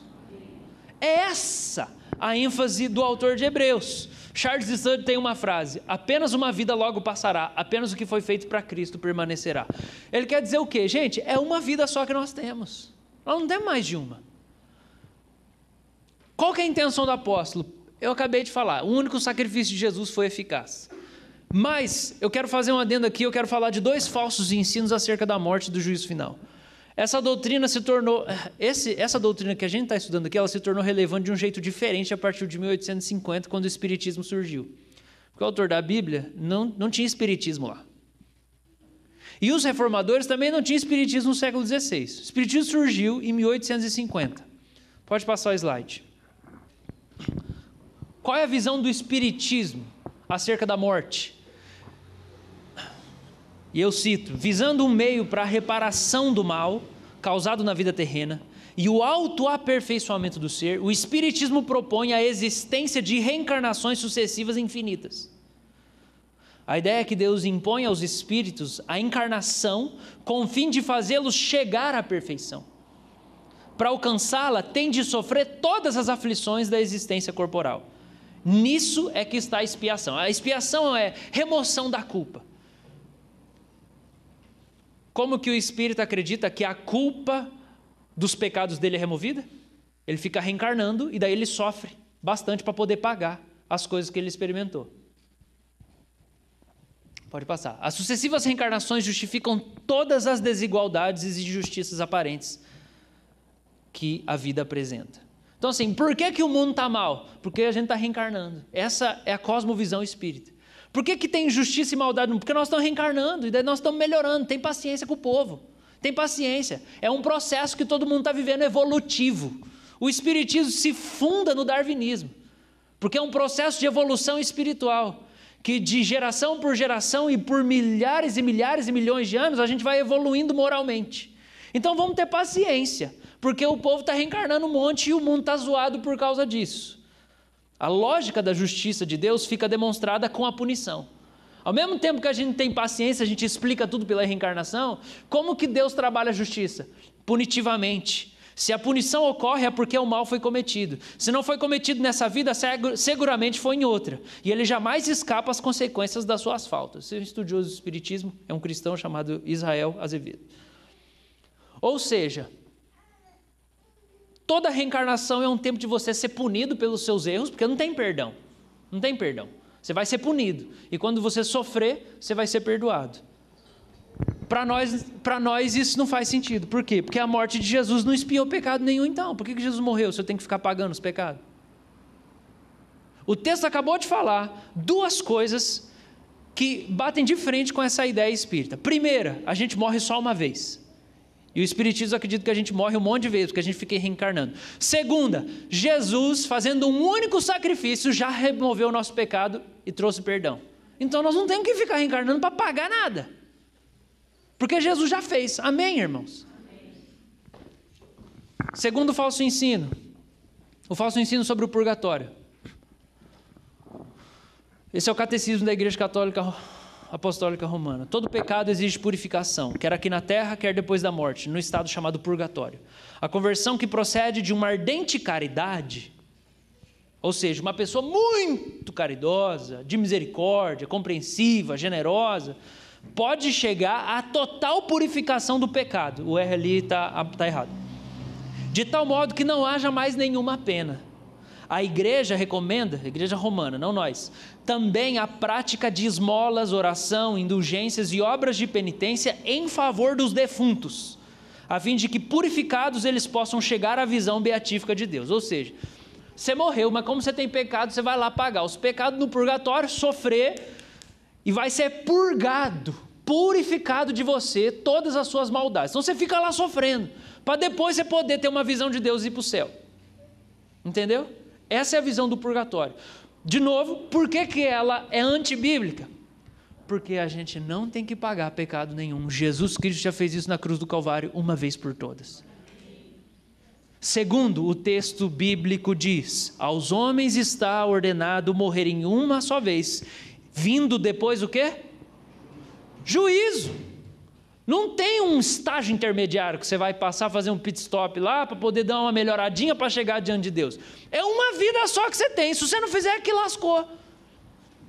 Speaker 1: É essa a ênfase do autor de Hebreus. Charles Studd tem uma frase: apenas uma vida logo passará, apenas o que foi feito para Cristo permanecerá. Ele quer dizer o quê? Gente, é uma vida só que nós temos. Nós não temos mais de uma. Qual que é a intenção do apóstolo? Eu acabei de falar, o único sacrifício de Jesus foi eficaz. Mas eu quero fazer um adendo aqui, eu quero falar de dois falsos ensinos acerca da morte e do juízo final. Essa doutrina se tornou, esse, essa doutrina que a gente está estudando aqui, ela se tornou relevante de um jeito diferente a partir de 1850, quando o Espiritismo surgiu. Porque o autor da Bíblia não, não tinha Espiritismo lá. E os reformadores também não tinham Espiritismo no século XVI. O Espiritismo surgiu em 1850. Pode passar o slide. Qual é a visão do Espiritismo acerca da morte? E eu cito: visando um meio para a reparação do mal causado na vida terrena e o autoaperfeiçoamento do ser, o Espiritismo propõe a existência de reencarnações sucessivas infinitas. A ideia é que Deus impõe aos espíritos a encarnação com o fim de fazê-los chegar à perfeição. Para alcançá-la, tem de sofrer todas as aflições da existência corporal. Nisso é que está a expiação. A expiação é remoção da culpa. Como que o espírito acredita que a culpa dos pecados dele é removida? Ele fica reencarnando e daí ele sofre bastante para poder pagar as coisas que ele experimentou. Pode passar. As sucessivas reencarnações justificam todas as desigualdades e injustiças aparentes que a vida apresenta. Então, assim, por que, que o mundo está mal? Porque a gente está reencarnando. Essa é a cosmovisão espírita. Por que, que tem injustiça e maldade? Porque nós estamos reencarnando e daí nós estamos melhorando. Tem paciência com o povo. Tem paciência. É um processo que todo mundo está vivendo evolutivo. O Espiritismo se funda no darwinismo, porque é um processo de evolução espiritual. Que de geração por geração e por milhares e milhares e milhões de anos a gente vai evoluindo moralmente. Então vamos ter paciência, porque o povo está reencarnando um monte e o mundo está zoado por causa disso. A lógica da justiça de Deus fica demonstrada com a punição. Ao mesmo tempo que a gente tem paciência, a gente explica tudo pela reencarnação, como que Deus trabalha a justiça? Punitivamente. Se a punição ocorre é porque o mal foi cometido. Se não foi cometido nessa vida, seguramente foi em outra. E ele jamais escapa às consequências das suas faltas. Seu estudioso do Espiritismo é um cristão chamado Israel Azevedo. Ou seja, Toda reencarnação é um tempo de você ser punido pelos seus erros, porque não tem perdão. Não tem perdão. Você vai ser punido. E quando você sofrer, você vai ser perdoado. Para nós, nós isso não faz sentido. Por quê? Porque a morte de Jesus não espiou pecado nenhum, então. Por que, que Jesus morreu se eu tenho que ficar pagando os pecados? O texto acabou de falar duas coisas que batem de frente com essa ideia espírita. Primeira, a gente morre só uma vez. E o Espiritismo acredita que a gente morre um monte de vezes, porque a gente fica reencarnando. Segunda, Jesus, fazendo um único sacrifício, já removeu o nosso pecado e trouxe perdão. Então nós não temos que ficar reencarnando para pagar nada. Porque Jesus já fez. Amém, irmãos? Segundo o falso ensino. O falso ensino sobre o purgatório. Esse é o catecismo da Igreja Católica apostólica romana. Todo pecado exige purificação, quer aqui na terra, quer depois da morte, no estado chamado purgatório. A conversão que procede de uma ardente caridade, ou seja, uma pessoa muito caridosa, de misericórdia, compreensiva, generosa, pode chegar à total purificação do pecado. O R ali está tá errado. De tal modo que não haja mais nenhuma pena. A igreja recomenda, a igreja romana, não nós, também a prática de esmolas, oração, indulgências e obras de penitência em favor dos defuntos, a fim de que purificados eles possam chegar à visão beatífica de Deus. Ou seja, você morreu, mas como você tem pecado, você vai lá pagar os pecados no purgatório, sofrer e vai ser purgado, purificado de você todas as suas maldades. Então você fica lá sofrendo, para depois você poder ter uma visão de Deus e ir para o céu. Entendeu? Essa é a visão do purgatório. De novo, por que, que ela é antibíblica? Porque a gente não tem que pagar pecado nenhum. Jesus Cristo já fez isso na cruz do Calvário uma vez por todas. Segundo, o texto bíblico diz: aos homens está ordenado morrerem uma só vez, vindo depois o quê? Juízo. Não tem um estágio intermediário que você vai passar, fazer um pit stop lá para poder dar uma melhoradinha para chegar diante de Deus. É uma vida só que você tem. Se você não fizer, é que lascou.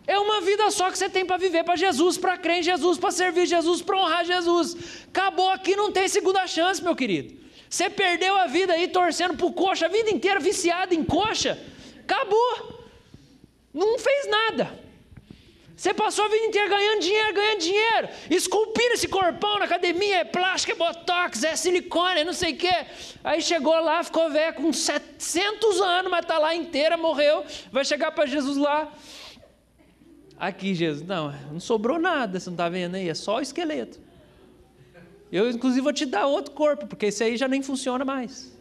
Speaker 1: É uma vida só que você tem para viver para Jesus, para crer em Jesus, para servir Jesus, para honrar Jesus. Acabou aqui, não tem segunda chance, meu querido. Você perdeu a vida aí torcendo por coxa a vida inteira, viciado em coxa. Acabou. Não fez nada. Você passou a vida inteira ganhando dinheiro, ganhando dinheiro, esculpindo esse corpão na academia, é plástico, é botox, é silicone, é não sei o quê. Aí chegou lá, ficou velho com 700 anos, mas está lá inteira, morreu. Vai chegar para Jesus lá. Aqui, Jesus, não, não sobrou nada, você não está vendo aí? É só o esqueleto. Eu, inclusive, vou te dar outro corpo, porque esse aí já nem funciona mais.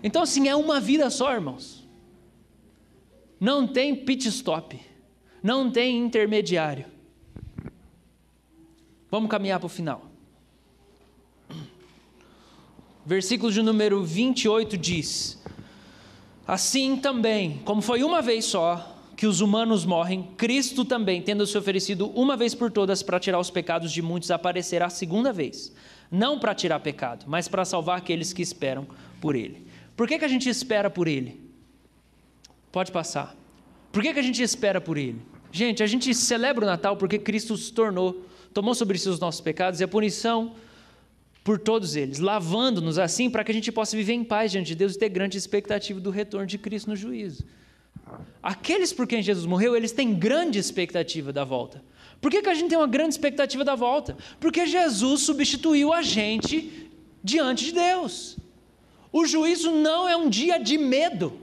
Speaker 1: Então, assim, é uma vida só, irmãos. Não tem pit stop não tem intermediário. Vamos caminhar para o final. Versículo de número 28 diz: Assim também, como foi uma vez só que os humanos morrem, Cristo também, tendo se oferecido uma vez por todas para tirar os pecados de muitos, aparecerá a segunda vez. Não para tirar pecado, mas para salvar aqueles que esperam por Ele. Por que, que a gente espera por Ele? Pode passar. Por que, que a gente espera por Ele? Gente, a gente celebra o Natal porque Cristo se tornou, tomou sobre si os nossos pecados e a punição por todos eles, lavando-nos assim para que a gente possa viver em paz diante de Deus e ter grande expectativa do retorno de Cristo no juízo. Aqueles por quem Jesus morreu, eles têm grande expectativa da volta. Por que, que a gente tem uma grande expectativa da volta? Porque Jesus substituiu a gente diante de Deus. O juízo não é um dia de medo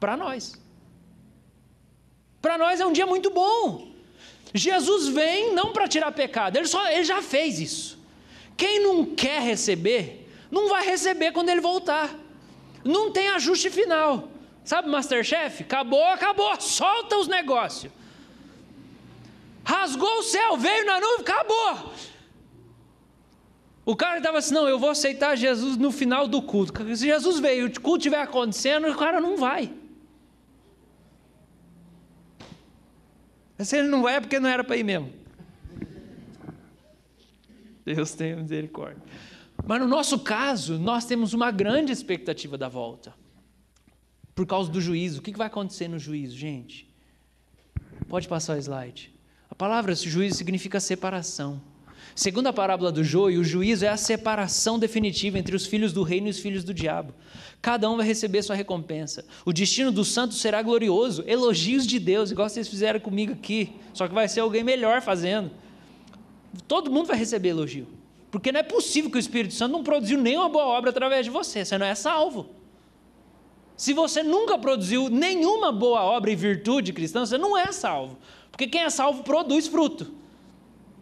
Speaker 1: para nós. Para nós é um dia muito bom. Jesus vem não para tirar pecado, ele, só, ele já fez isso. Quem não quer receber, não vai receber quando ele voltar. Não tem ajuste final. Sabe, Masterchef? Acabou, acabou, solta os negócios. Rasgou o céu, veio na nuvem, acabou. O cara estava assim: não, eu vou aceitar Jesus no final do culto. Se Jesus veio, o culto estiver acontecendo, o cara não vai. Se ele não vai é porque não era para ir mesmo. Deus tenha misericórdia. Mas no nosso caso, nós temos uma grande expectativa da volta. Por causa do juízo. O que vai acontecer no juízo, gente? Pode passar o slide. A palavra juízo significa separação. Segundo a parábola do joio, o juízo é a separação definitiva entre os filhos do reino e os filhos do diabo. Cada um vai receber sua recompensa. O destino dos santos será glorioso. Elogios de Deus, igual vocês fizeram comigo aqui. Só que vai ser alguém melhor fazendo. Todo mundo vai receber elogio. Porque não é possível que o Espírito Santo não produziu nenhuma boa obra através de você. Você não é salvo. Se você nunca produziu nenhuma boa obra e virtude cristã, você não é salvo. Porque quem é salvo produz fruto.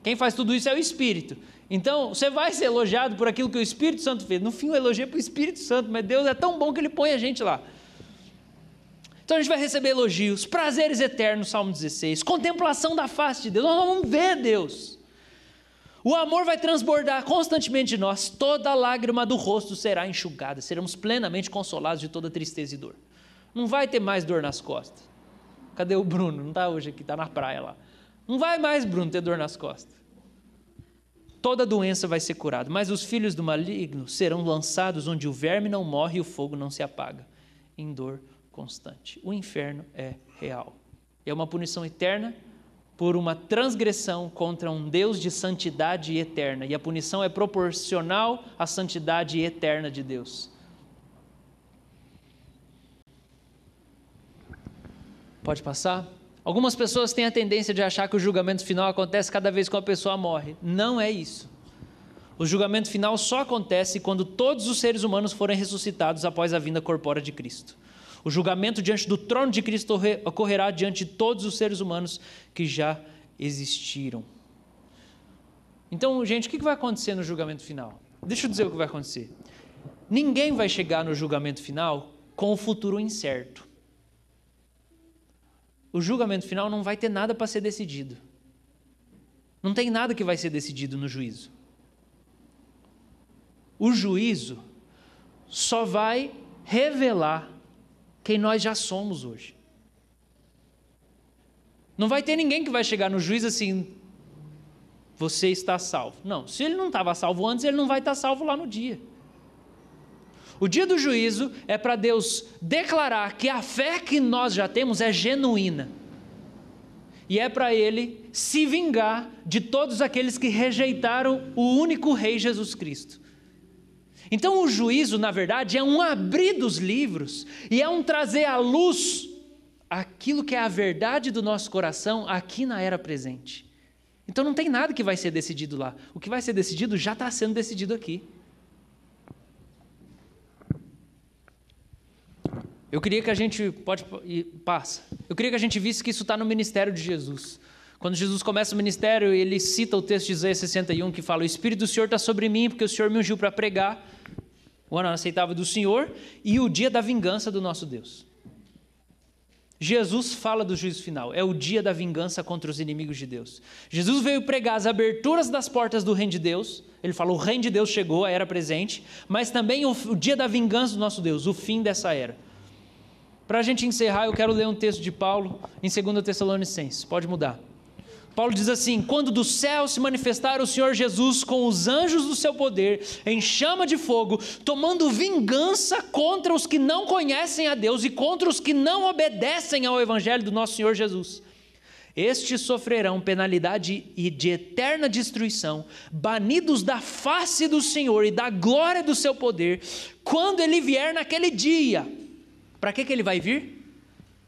Speaker 1: Quem faz tudo isso é o Espírito. Então, você vai ser elogiado por aquilo que o Espírito Santo fez. No fim, o elogio é para o Espírito Santo, mas Deus é tão bom que ele põe a gente lá. Então a gente vai receber elogios, prazeres eternos, Salmo 16, contemplação da face de Deus. Nós vamos ver Deus. O amor vai transbordar constantemente de nós, toda lágrima do rosto será enxugada, seremos plenamente consolados de toda tristeza e dor. Não vai ter mais dor nas costas. Cadê o Bruno? Não está hoje aqui, está na praia lá. Não vai mais, Bruno, ter dor nas costas. Toda doença vai ser curada, mas os filhos do maligno serão lançados onde o verme não morre e o fogo não se apaga, em dor constante. O inferno é real. É uma punição eterna por uma transgressão contra um Deus de santidade eterna, e a punição é proporcional à santidade eterna de Deus. Pode passar? Algumas pessoas têm a tendência de achar que o julgamento final acontece cada vez que uma pessoa morre. Não é isso. O julgamento final só acontece quando todos os seres humanos forem ressuscitados após a vinda corpórea de Cristo. O julgamento diante do trono de Cristo ocorrerá diante de todos os seres humanos que já existiram. Então, gente, o que vai acontecer no julgamento final? Deixa eu dizer o que vai acontecer. Ninguém vai chegar no julgamento final com o futuro incerto o julgamento final não vai ter nada para ser decidido. Não tem nada que vai ser decidido no juízo. O juízo só vai revelar quem nós já somos hoje. Não vai ter ninguém que vai chegar no juízo assim, você está salvo. Não, se ele não estava salvo antes, ele não vai estar salvo lá no dia. O dia do juízo é para Deus declarar que a fé que nós já temos é genuína. E é para Ele se vingar de todos aqueles que rejeitaram o único Rei Jesus Cristo. Então, o juízo, na verdade, é um abrir dos livros e é um trazer à luz aquilo que é a verdade do nosso coração aqui na era presente. Então, não tem nada que vai ser decidido lá. O que vai ser decidido já está sendo decidido aqui. Eu queria que a gente pode passa. Eu queria que a gente visse que isso está no ministério de Jesus. Quando Jesus começa o ministério, ele cita o texto de Isaías 61 que fala: O Espírito do Senhor está sobre mim, porque o Senhor me ungiu para pregar o ano aceitável do Senhor e o dia da vingança do nosso Deus. Jesus fala do juízo final, é o dia da vingança contra os inimigos de Deus. Jesus veio pregar as aberturas das portas do reino de Deus, ele falou: o reino de Deus chegou, a era presente, mas também o, o dia da vingança do nosso Deus, o fim dessa era. Para a gente encerrar, eu quero ler um texto de Paulo em 2 Tessalonicenses. Pode mudar. Paulo diz assim: Quando do céu se manifestar o Senhor Jesus com os anjos do seu poder, em chama de fogo, tomando vingança contra os que não conhecem a Deus e contra os que não obedecem ao Evangelho do nosso Senhor Jesus. Estes sofrerão penalidade e de eterna destruição, banidos da face do Senhor e da glória do seu poder, quando ele vier naquele dia para que, que ele vai vir?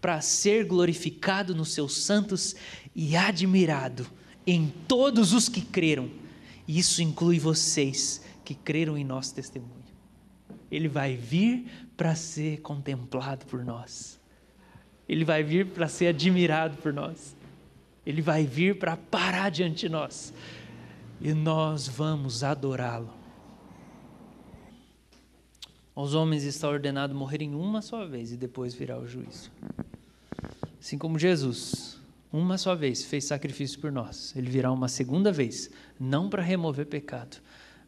Speaker 1: Para ser glorificado nos seus santos e admirado em todos os que creram. E isso inclui vocês que creram em nosso testemunho. Ele vai vir para ser contemplado por nós. Ele vai vir para ser admirado por nós. Ele vai vir para parar diante de nós. E nós vamos adorá-lo. Aos homens está ordenado morrerem uma só vez e depois virá o juízo. Assim como Jesus, uma só vez, fez sacrifício por nós, ele virá uma segunda vez, não para remover pecado,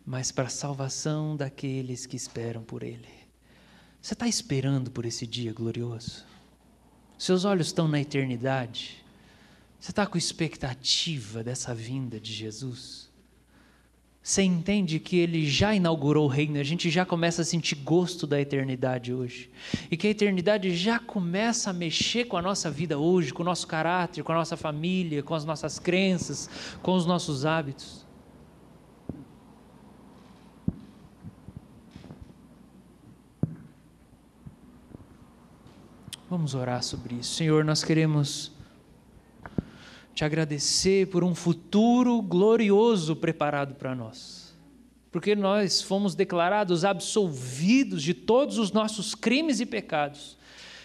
Speaker 1: mas para a salvação daqueles que esperam por ele. Você está esperando por esse dia glorioso? Seus olhos estão na eternidade? Você está com expectativa dessa vinda de Jesus? Você entende que ele já inaugurou o reino, a gente já começa a sentir gosto da eternidade hoje. E que a eternidade já começa a mexer com a nossa vida hoje, com o nosso caráter, com a nossa família, com as nossas crenças, com os nossos hábitos. Vamos orar sobre isso. Senhor, nós queremos te agradecer por um futuro glorioso preparado para nós. Porque nós fomos declarados absolvidos de todos os nossos crimes e pecados.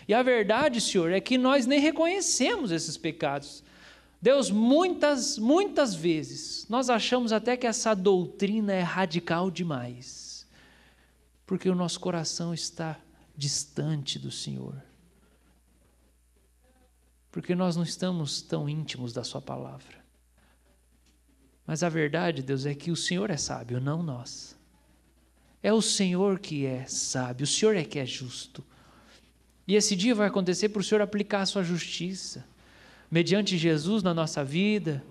Speaker 1: E a verdade, Senhor, é que nós nem reconhecemos esses pecados. Deus, muitas, muitas vezes, nós achamos até que essa doutrina é radical demais, porque o nosso coração está distante do Senhor porque nós não estamos tão íntimos da Sua palavra. Mas a verdade, Deus, é que o Senhor é sábio, não nós. É o Senhor que é sábio, o Senhor é que é justo. E esse dia vai acontecer para o Senhor aplicar a sua justiça, mediante Jesus na nossa vida,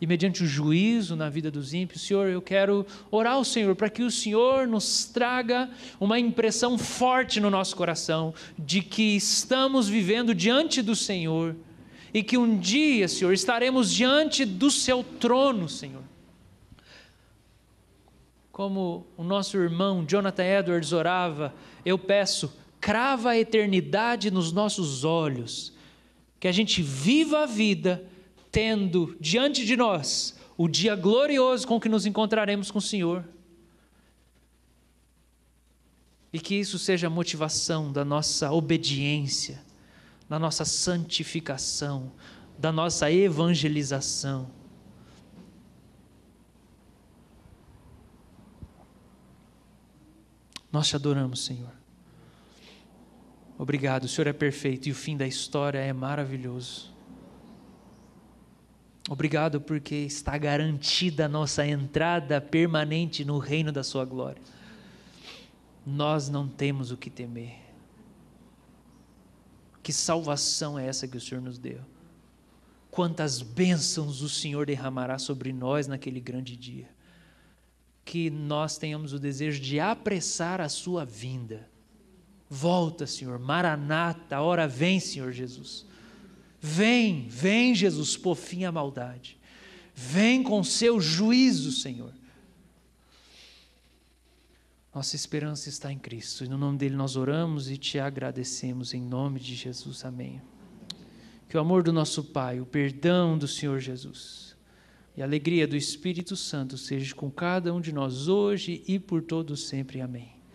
Speaker 1: e mediante o juízo na vida dos ímpios, Senhor, eu quero orar ao Senhor para que o Senhor nos traga uma impressão forte no nosso coração de que estamos vivendo diante do Senhor e que um dia, Senhor, estaremos diante do seu trono, Senhor. Como o nosso irmão Jonathan Edwards orava, eu peço, crava a eternidade nos nossos olhos, que a gente viva a vida tendo diante de nós o dia glorioso com que nos encontraremos com o Senhor. E que isso seja a motivação da nossa obediência, da nossa santificação, da nossa evangelização. Nós te adoramos, Senhor. Obrigado, o Senhor é perfeito e o fim da história é maravilhoso. Obrigado porque está garantida a nossa entrada permanente no reino da Sua glória. Nós não temos o que temer. Que salvação é essa que o Senhor nos deu? quantas bênçãos o Senhor derramará sobre nós naquele grande dia. Que nós tenhamos o desejo de apressar a Sua vinda. Volta, Senhor, Maranata, hora vem, Senhor Jesus. Vem, vem, Jesus, por fim à maldade. Vem com seu juízo, Senhor. Nossa esperança está em Cristo e no nome dele nós oramos e te agradecemos em nome de Jesus. Amém. Que o amor do nosso Pai, o perdão do Senhor Jesus e a alegria do Espírito Santo seja com cada um de nós hoje e por todos sempre. Amém.